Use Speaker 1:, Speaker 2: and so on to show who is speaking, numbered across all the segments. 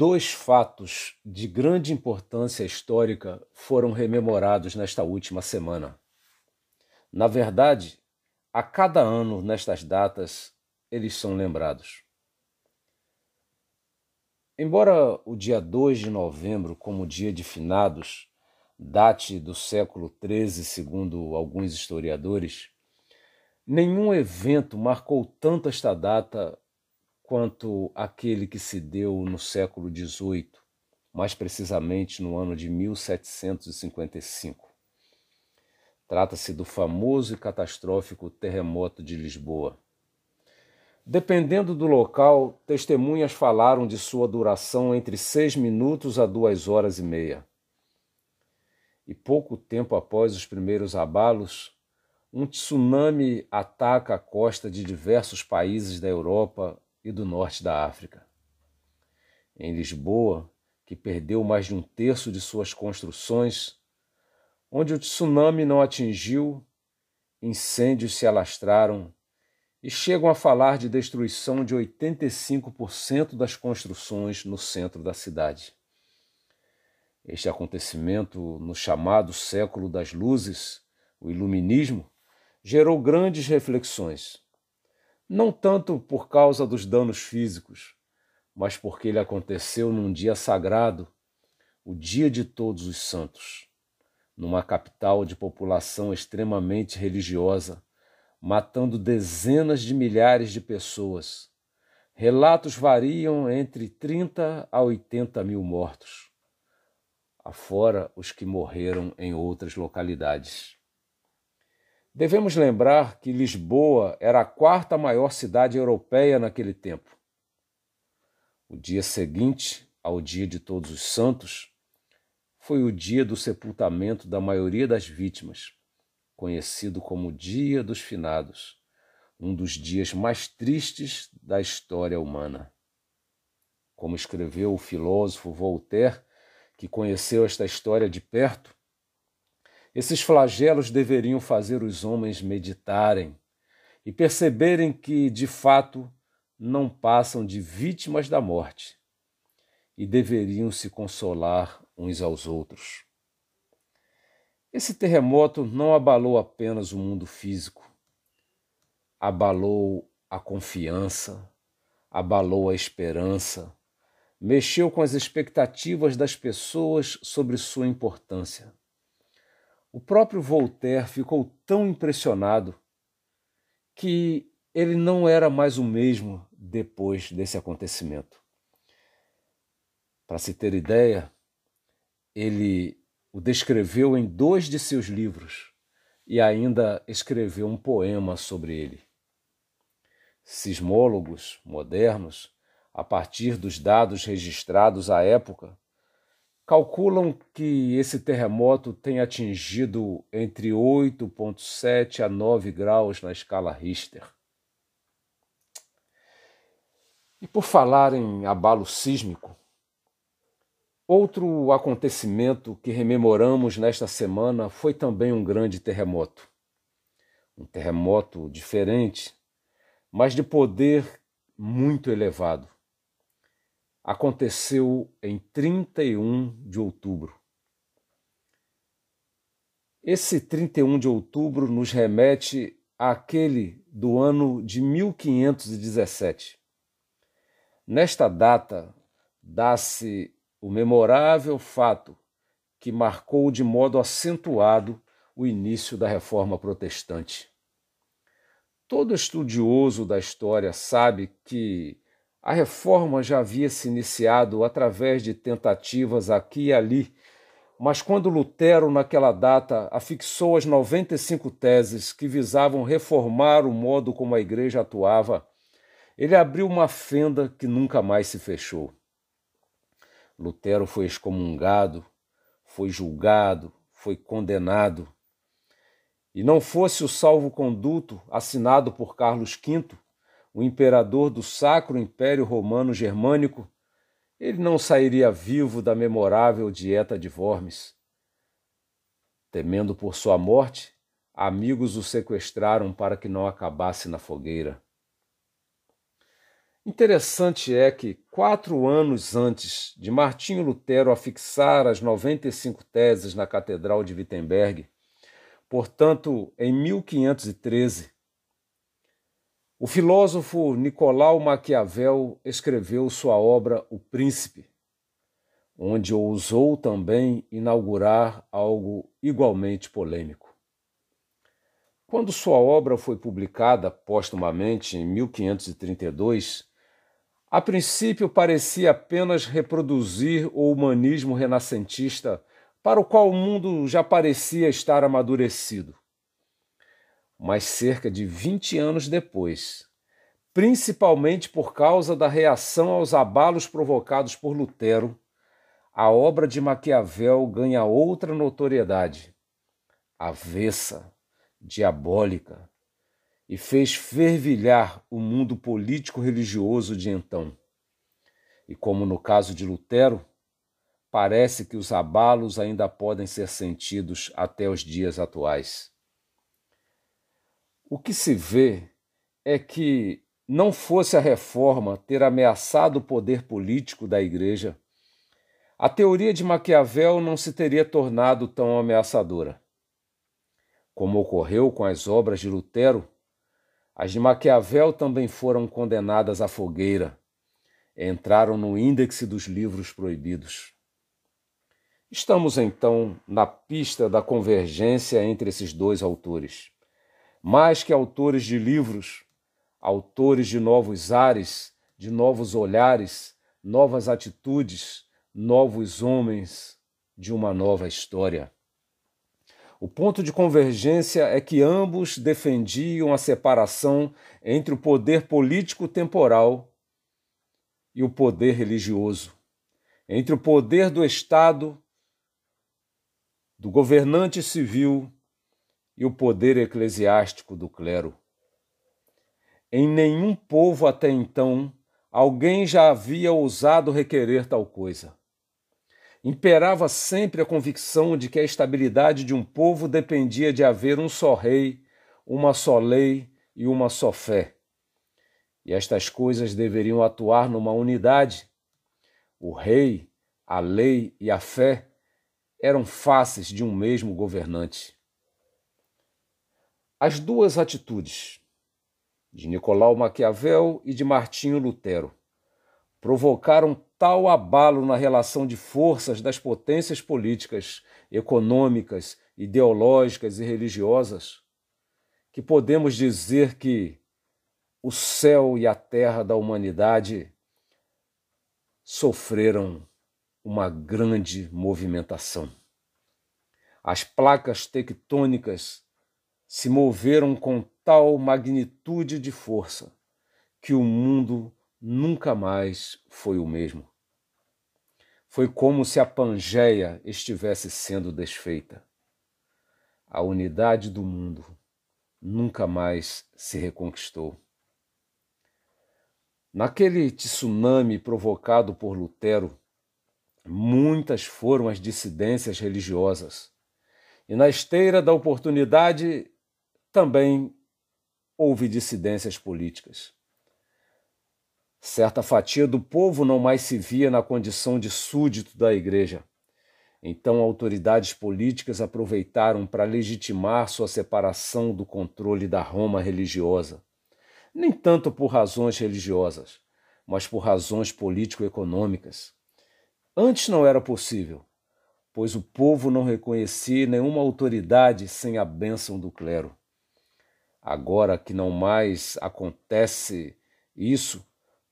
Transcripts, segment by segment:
Speaker 1: Dois fatos de grande importância histórica foram rememorados nesta última semana. Na verdade, a cada ano nestas datas eles são lembrados. Embora o dia 2 de novembro, como dia de finados, date do século XIII, segundo alguns historiadores, nenhum evento marcou tanto esta data quanto aquele que se deu no século XVIII, mais precisamente no ano de 1755. Trata-se do famoso e catastrófico terremoto de Lisboa. Dependendo do local, testemunhas falaram de sua duração entre seis minutos a duas horas e meia. E pouco tempo após os primeiros abalos, um tsunami ataca a costa de diversos países da Europa e do norte da África. Em Lisboa, que perdeu mais de um terço de suas construções, onde o tsunami não atingiu, incêndios se alastraram e chegam a falar de destruição de 85% das construções no centro da cidade. Este acontecimento, no chamado século das luzes, o Iluminismo, gerou grandes reflexões não tanto por causa dos danos físicos, mas porque ele aconteceu num dia sagrado, o Dia de Todos os Santos, numa capital de população extremamente religiosa, matando dezenas de milhares de pessoas. Relatos variam entre 30 a 80 mil mortos, afora os que morreram em outras localidades. Devemos lembrar que Lisboa era a quarta maior cidade europeia naquele tempo. O dia seguinte ao Dia de Todos os Santos foi o dia do sepultamento da maioria das vítimas, conhecido como Dia dos Finados, um dos dias mais tristes da história humana. Como escreveu o filósofo Voltaire, que conheceu esta história de perto, esses flagelos deveriam fazer os homens meditarem e perceberem que, de fato, não passam de vítimas da morte e deveriam se consolar uns aos outros. Esse terremoto não abalou apenas o mundo físico, abalou a confiança, abalou a esperança, mexeu com as expectativas das pessoas sobre sua importância. O próprio Voltaire ficou tão impressionado que ele não era mais o mesmo depois desse acontecimento. Para se ter ideia, ele o descreveu em dois de seus livros e ainda escreveu um poema sobre ele. Sismólogos modernos, a partir dos dados registrados à época, calculam que esse terremoto tem atingido entre 8,7 a 9 graus na escala Richter. E por falar em abalo sísmico, outro acontecimento que rememoramos nesta semana foi também um grande terremoto. Um terremoto diferente, mas de poder muito elevado aconteceu em 31 de outubro. Esse 31 de outubro nos remete àquele do ano de 1517. Nesta data, dá-se o memorável fato que marcou de modo acentuado o início da reforma protestante. Todo estudioso da história sabe que a reforma já havia se iniciado através de tentativas aqui e ali, mas quando Lutero, naquela data, afixou as 95 teses que visavam reformar o modo como a igreja atuava, ele abriu uma fenda que nunca mais se fechou. Lutero foi excomungado, foi julgado, foi condenado. E não fosse o salvo-conduto assinado por Carlos V, o imperador do Sacro Império Romano Germânico, ele não sairia vivo da memorável dieta de Worms. Temendo por sua morte, amigos o sequestraram para que não acabasse na fogueira. Interessante é que, quatro anos antes de Martinho Lutero afixar as 95 teses na Catedral de Wittenberg, portanto, em 1513, o filósofo Nicolau Maquiavel escreveu sua obra O Príncipe, onde ousou também inaugurar algo igualmente polêmico. Quando sua obra foi publicada póstumamente em 1532, a princípio parecia apenas reproduzir o humanismo renascentista para o qual o mundo já parecia estar amadurecido. Mas cerca de 20 anos depois, principalmente por causa da reação aos abalos provocados por Lutero, a obra de Maquiavel ganha outra notoriedade, avessa, diabólica, e fez fervilhar o mundo político-religioso de então. E como no caso de Lutero, parece que os abalos ainda podem ser sentidos até os dias atuais. O que se vê é que não fosse a reforma ter ameaçado o poder político da Igreja, a teoria de Maquiavel não se teria tornado tão ameaçadora. Como ocorreu com as obras de Lutero, as de Maquiavel também foram condenadas à fogueira. Entraram no índex dos livros proibidos. Estamos então na pista da convergência entre esses dois autores. Mais que autores de livros, autores de novos ares, de novos olhares, novas atitudes, novos homens de uma nova história. O ponto de convergência é que ambos defendiam a separação entre o poder político temporal e o poder religioso, entre o poder do Estado, do governante civil e o poder eclesiástico do clero. Em nenhum povo até então alguém já havia ousado requerer tal coisa imperava sempre a convicção de que a estabilidade de um povo dependia de haver um só rei, uma só lei e uma só fé. E estas coisas deveriam atuar numa unidade. O rei, a lei e a fé eram faces de um mesmo governante. As duas atitudes, de Nicolau Maquiavel e de Martinho Lutero, provocaram tal abalo na relação de forças das potências políticas, econômicas, ideológicas e religiosas, que podemos dizer que o céu e a terra da humanidade sofreram uma grande movimentação. As placas tectônicas se moveram com tal magnitude de força que o mundo nunca mais foi o mesmo. Foi como se a Pangeia estivesse sendo desfeita. A unidade do mundo nunca mais se reconquistou. Naquele tsunami provocado por Lutero, muitas foram as dissidências religiosas. E na esteira da oportunidade também houve dissidências políticas. Certa fatia do povo não mais se via na condição de súdito da igreja. Então, autoridades políticas aproveitaram para legitimar sua separação do controle da Roma religiosa. Nem tanto por razões religiosas, mas por razões político-econômicas. Antes não era possível, pois o povo não reconhecia nenhuma autoridade sem a bênção do clero. Agora que não mais acontece isso,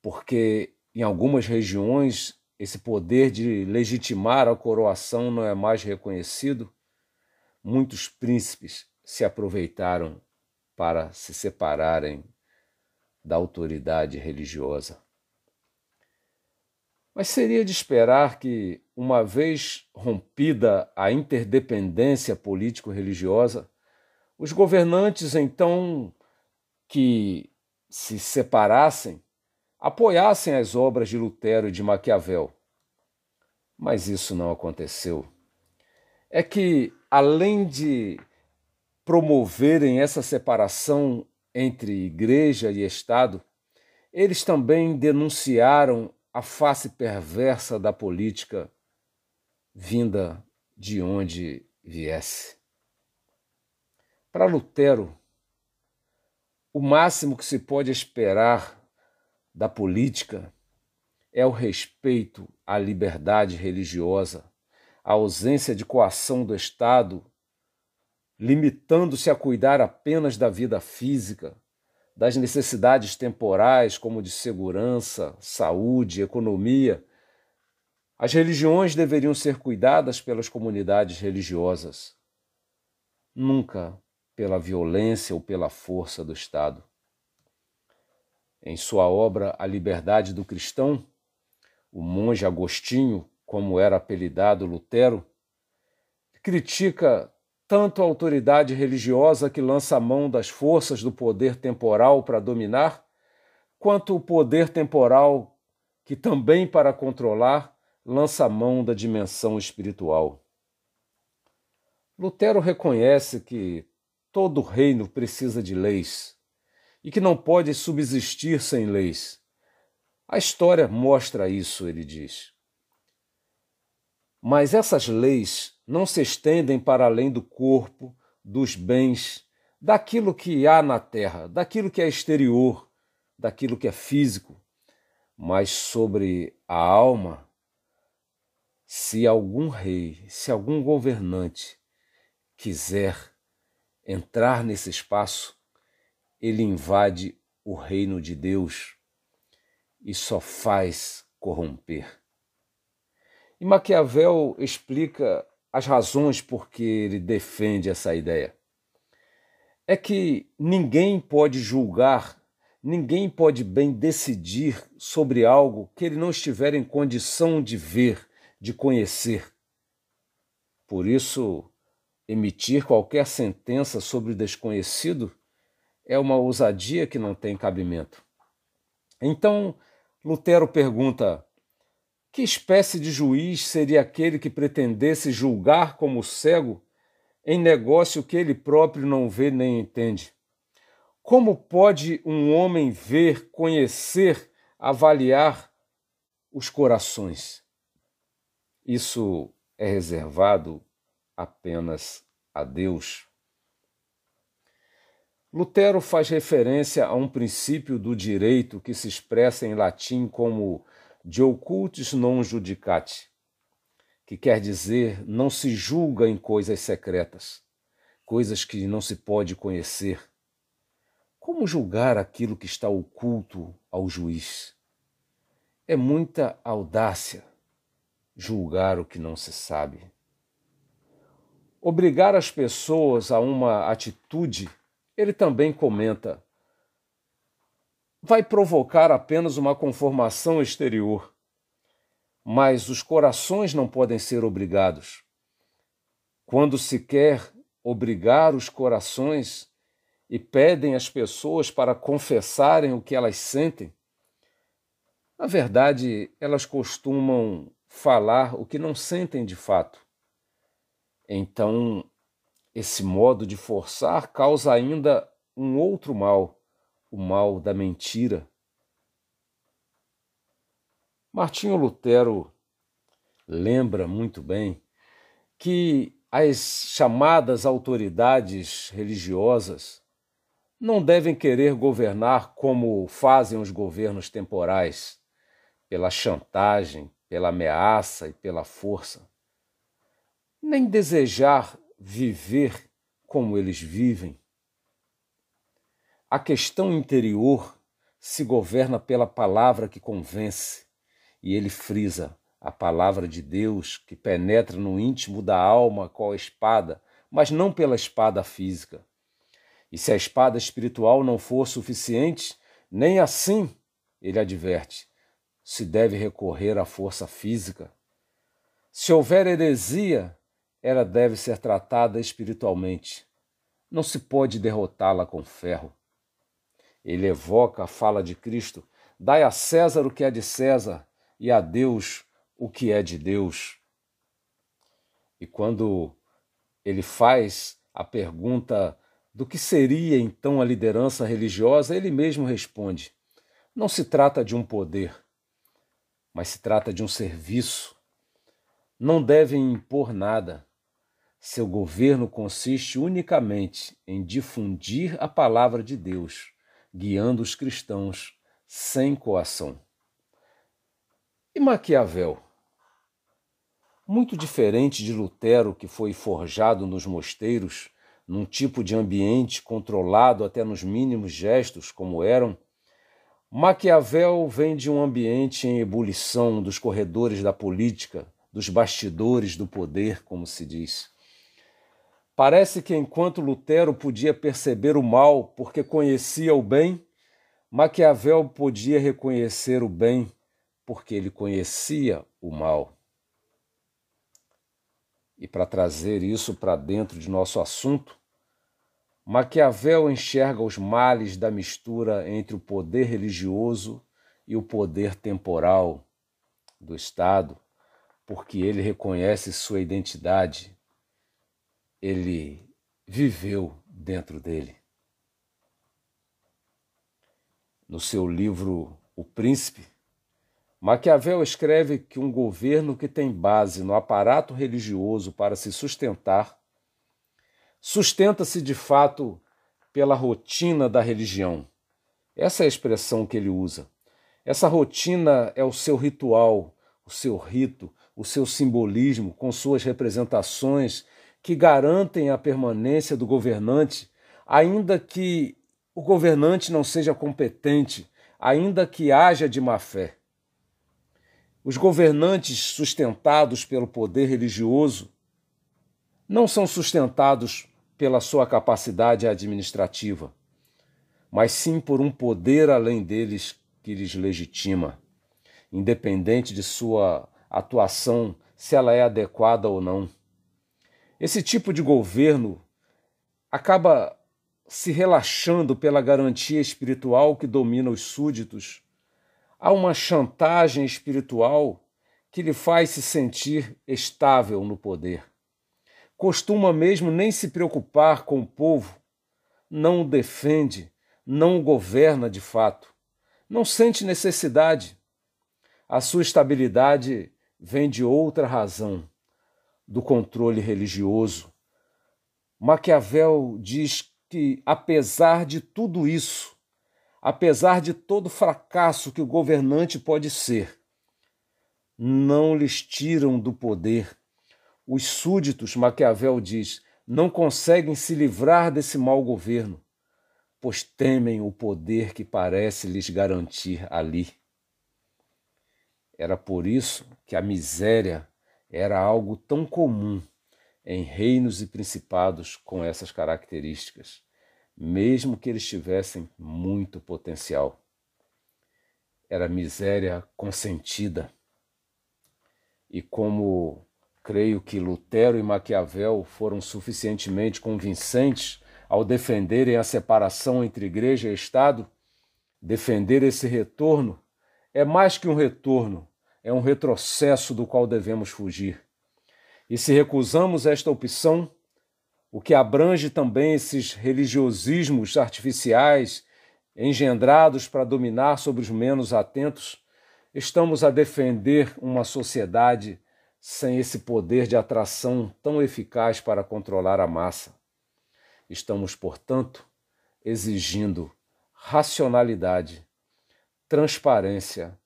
Speaker 1: porque em algumas regiões esse poder de legitimar a coroação não é mais reconhecido, muitos príncipes se aproveitaram para se separarem da autoridade religiosa. Mas seria de esperar que, uma vez rompida a interdependência político-religiosa, os governantes então que se separassem apoiassem as obras de Lutero e de Maquiavel. Mas isso não aconteceu. É que, além de promoverem essa separação entre igreja e Estado, eles também denunciaram a face perversa da política vinda de onde viesse. Para Lutero, o máximo que se pode esperar da política é o respeito à liberdade religiosa, a ausência de coação do Estado, limitando-se a cuidar apenas da vida física, das necessidades temporais, como de segurança, saúde, economia. As religiões deveriam ser cuidadas pelas comunidades religiosas, nunca pela violência ou pela força do Estado. Em sua obra A Liberdade do Cristão, o monge Agostinho, como era apelidado Lutero, critica tanto a autoridade religiosa que lança a mão das forças do poder temporal para dominar, quanto o poder temporal que também para controlar lança a mão da dimensão espiritual. Lutero reconhece que todo reino precisa de leis e que não pode subsistir sem leis. A história mostra isso, ele diz. Mas essas leis não se estendem para além do corpo, dos bens, daquilo que há na terra, daquilo que é exterior, daquilo que é físico, mas sobre a alma. Se algum rei, se algum governante quiser entrar nesse espaço, ele invade o reino de Deus e só faz corromper. E Maquiavel explica as razões por que ele defende essa ideia. É que ninguém pode julgar, ninguém pode bem decidir sobre algo que ele não estiver em condição de ver, de conhecer. Por isso, emitir qualquer sentença sobre o desconhecido é uma ousadia que não tem cabimento. Então, Lutero pergunta: que espécie de juiz seria aquele que pretendesse julgar como cego em negócio que ele próprio não vê nem entende? Como pode um homem ver, conhecer, avaliar os corações? Isso é reservado apenas a Deus. Lutero faz referência a um princípio do direito que se expressa em latim como de occultis non judicati, que quer dizer não se julga em coisas secretas, coisas que não se pode conhecer. Como julgar aquilo que está oculto ao juiz? É muita audácia julgar o que não se sabe. Obrigar as pessoas a uma atitude, ele também comenta, vai provocar apenas uma conformação exterior. Mas os corações não podem ser obrigados. Quando se quer obrigar os corações e pedem às pessoas para confessarem o que elas sentem, na verdade, elas costumam falar o que não sentem de fato. Então, esse modo de forçar causa ainda um outro mal o mal da mentira. Martinho Lutero lembra muito bem que as chamadas autoridades religiosas não devem querer governar como fazem os governos temporais, pela chantagem, pela ameaça e pela força, nem desejar viver como eles vivem. A questão interior se governa pela palavra que convence, e ele frisa a palavra de Deus que penetra no íntimo da alma com a espada, mas não pela espada física. E se a espada espiritual não for suficiente, nem assim, ele adverte, se deve recorrer à força física. Se houver heresia, ela deve ser tratada espiritualmente. Não se pode derrotá-la com ferro. Ele evoca a fala de Cristo: dai a César o que é de César e a Deus o que é de Deus. E quando ele faz a pergunta do que seria então a liderança religiosa, ele mesmo responde: Não se trata de um poder, mas se trata de um serviço. Não devem impor nada. Seu governo consiste unicamente em difundir a palavra de Deus, guiando os cristãos sem coação. E Maquiavel? Muito diferente de Lutero, que foi forjado nos mosteiros, num tipo de ambiente controlado até nos mínimos gestos, como eram, Maquiavel vem de um ambiente em ebulição dos corredores da política, dos bastidores do poder, como se diz. Parece que enquanto Lutero podia perceber o mal porque conhecia o bem, Maquiavel podia reconhecer o bem porque ele conhecia o mal. E para trazer isso para dentro de nosso assunto, Maquiavel enxerga os males da mistura entre o poder religioso e o poder temporal do Estado, porque ele reconhece sua identidade, ele viveu dentro dele. No seu livro O Príncipe, Maquiavel escreve que um governo que tem base no aparato religioso para se sustentar sustenta-se de fato pela rotina da religião. Essa é a expressão que ele usa. Essa rotina é o seu ritual, o seu rito, o seu simbolismo, com suas representações que garantem a permanência do governante, ainda que o governante não seja competente, ainda que haja de má fé. Os governantes sustentados pelo poder religioso não são sustentados pela sua capacidade administrativa, mas sim por um poder além deles que lhes legitima, independente de sua atuação, se ela é adequada ou não. Esse tipo de governo acaba se relaxando pela garantia espiritual que domina os súditos. Há uma chantagem espiritual que lhe faz se sentir estável no poder costuma mesmo nem se preocupar com o povo, não o defende, não o governa de fato, não sente necessidade. A sua estabilidade vem de outra razão, do controle religioso. Maquiavel diz que, apesar de tudo isso, apesar de todo fracasso que o governante pode ser, não lhes tiram do poder os súditos, Maquiavel diz, não conseguem se livrar desse mau governo, pois temem o poder que parece lhes garantir ali. Era por isso que a miséria era algo tão comum em reinos e principados com essas características, mesmo que eles tivessem muito potencial. Era miséria consentida. E como Creio que Lutero e Maquiavel foram suficientemente convincentes ao defenderem a separação entre igreja e Estado. Defender esse retorno é mais que um retorno, é um retrocesso do qual devemos fugir. E se recusamos esta opção, o que abrange também esses religiosismos artificiais engendrados para dominar sobre os menos atentos, estamos a defender uma sociedade sem esse poder de atração tão eficaz para controlar a massa. Estamos, portanto, exigindo racionalidade, transparência,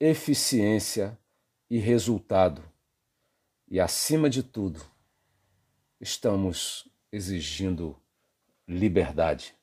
Speaker 1: eficiência e resultado. E, acima de tudo, estamos exigindo liberdade.